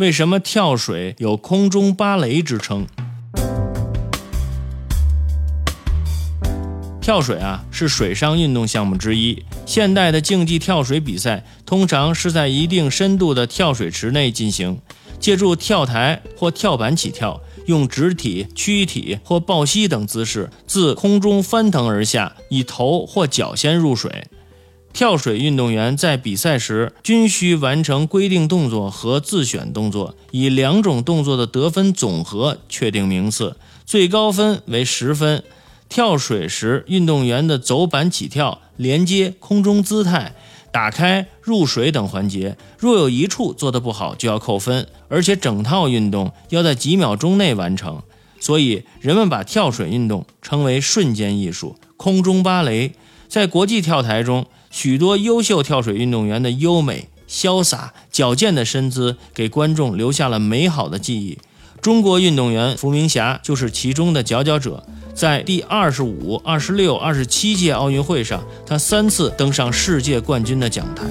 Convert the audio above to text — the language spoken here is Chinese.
为什么跳水有“空中芭蕾”之称？跳水啊是水上运动项目之一。现代的竞技跳水比赛通常是在一定深度的跳水池内进行，借助跳台或跳板起跳，用直体、躯体或抱膝等姿势自空中翻腾而下，以头或脚先入水。跳水运动员在比赛时均需完成规定动作和自选动作，以两种动作的得分总和确定名次，最高分为十分。跳水时，运动员的走板起跳、连接、空中姿态、打开、入水等环节，若有一处做得不好，就要扣分，而且整套运动要在几秒钟内完成。所以，人们把跳水运动称为瞬间艺术、空中芭蕾。在国际跳台中，许多优秀跳水运动员的优美、潇洒、矫健的身姿，给观众留下了美好的记忆。中国运动员伏明霞就是其中的佼佼者。在第二十五、二十六、二十七届奥运会上，她三次登上世界冠军的讲台。